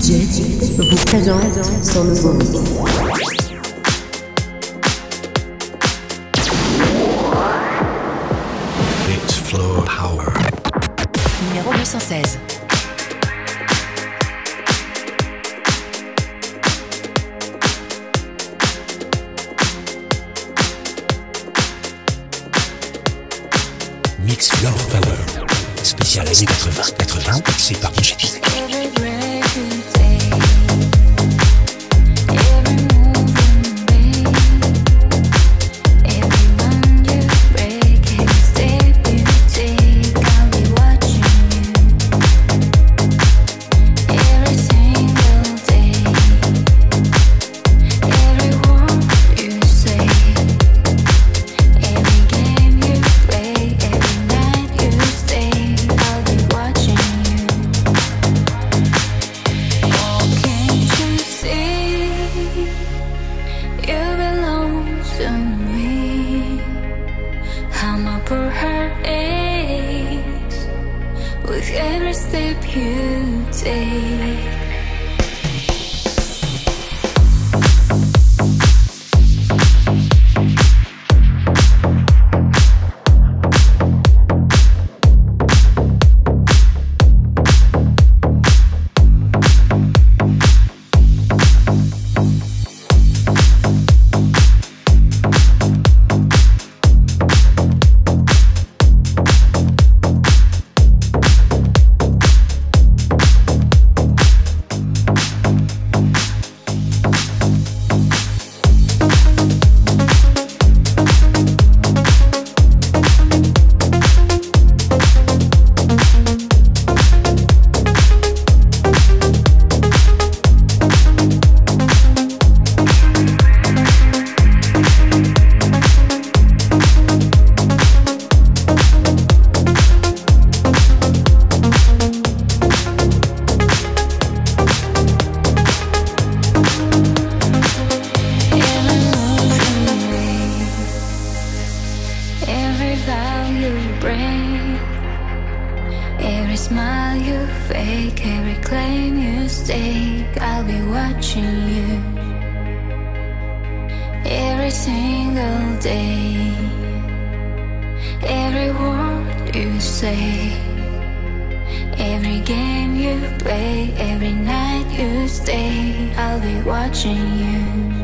Vous présente son nouveau mix. It's floor power. numéro 216. Mix Floor Power. Spécial années 80-80, c'est par every vow you break, every smile you fake, every claim you stake, I'll be watching you every single day, every word you say. Every game you play, every night you stay, I'll be watching you.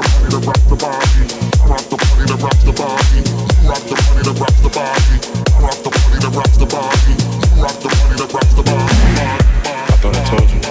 I thought I told you.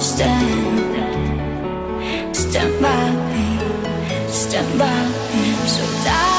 Stand, stand by me, stand by me. So darling,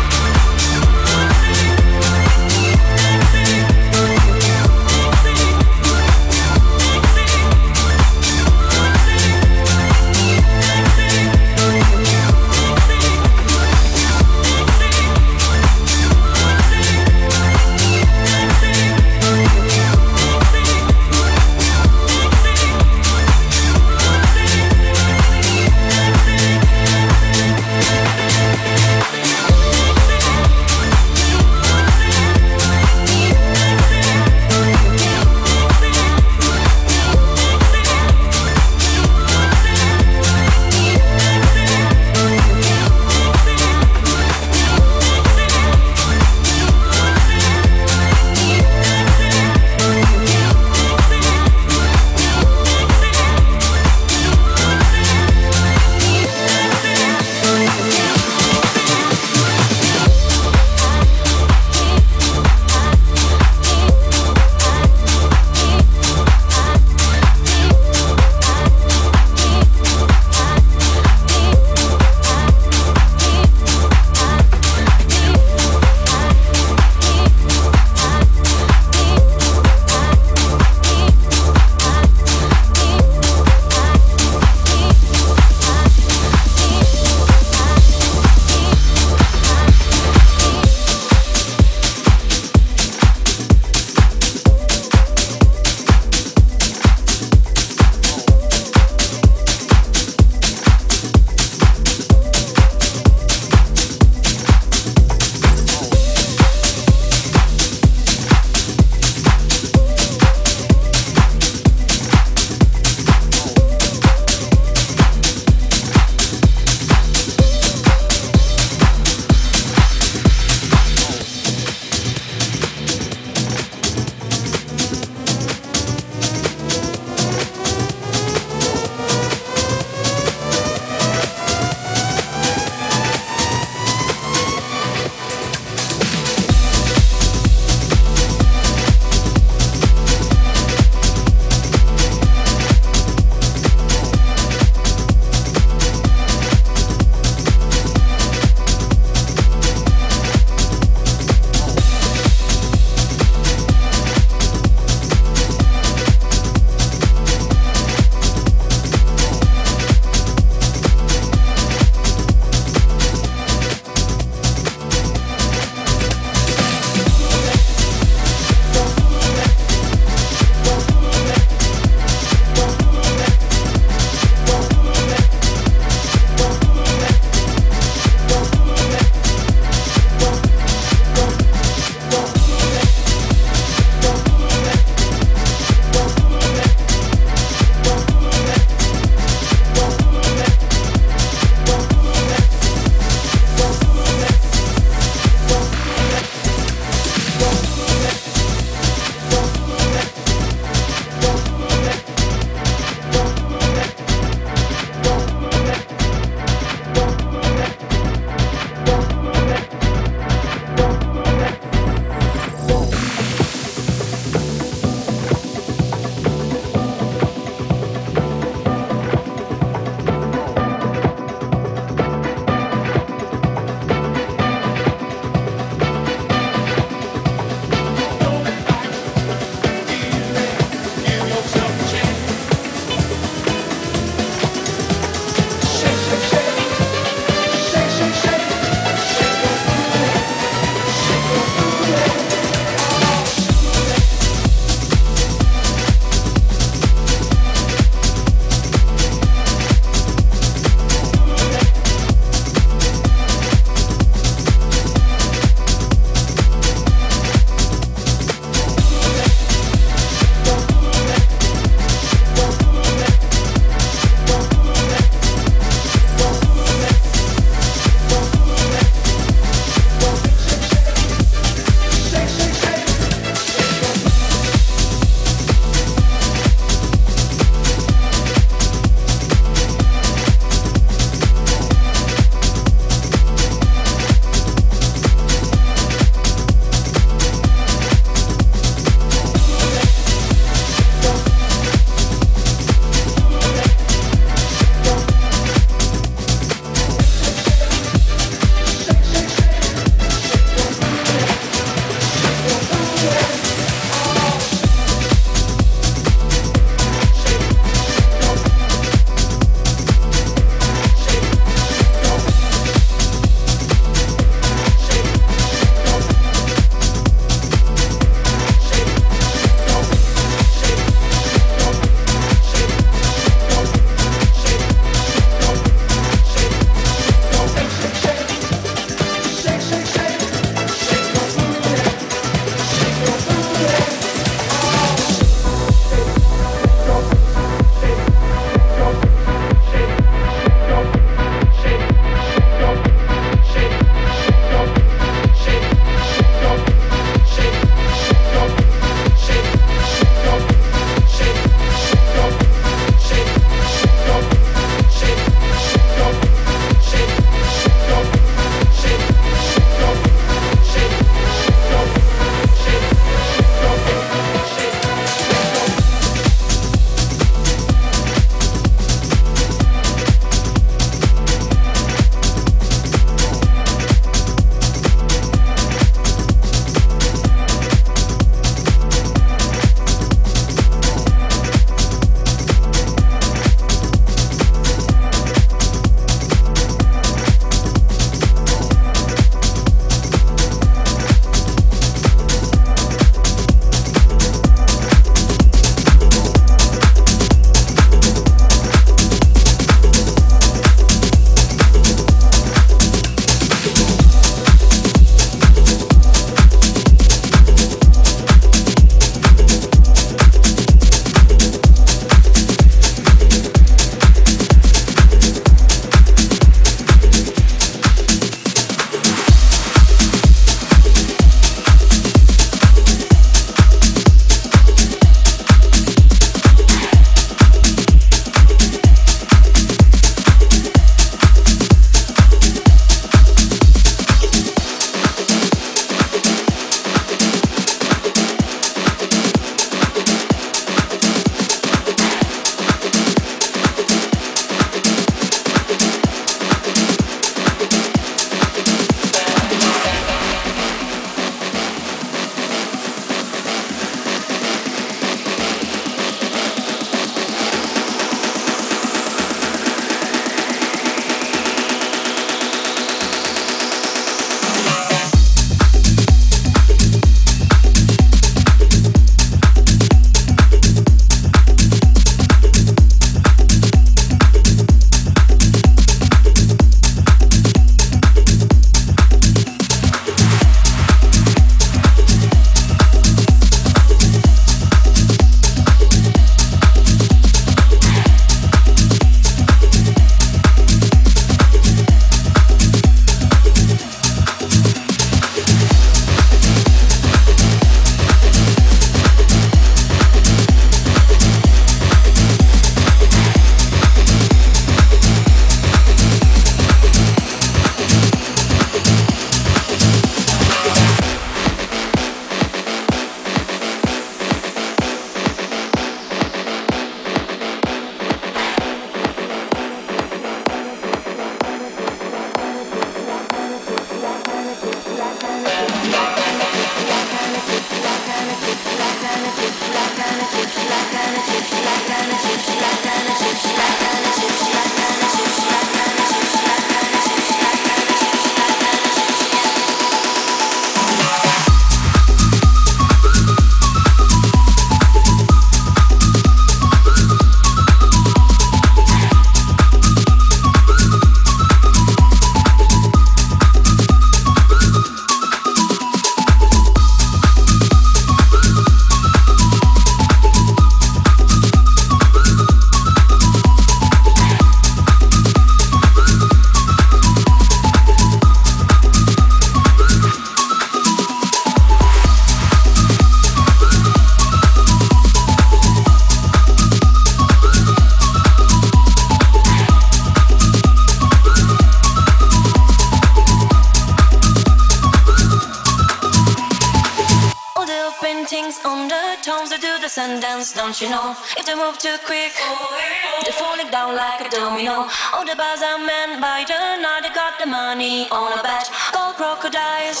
the bars bazaar man by the night. I got the money on a bet. Gold crocodiles.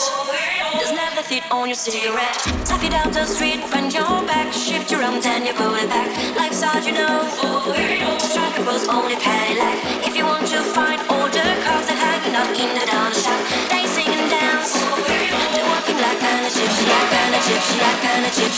There's never fit on your cigarette. Tap it down the street, bend your back Shift your arms and you pull it back. Life's hard you know. Strike a rose on a Cadillac. If you want to find all the cars that hanging out in the down shop They sing and dance. They're walking like an Egyptian, like an Egyptian, like an Egyptian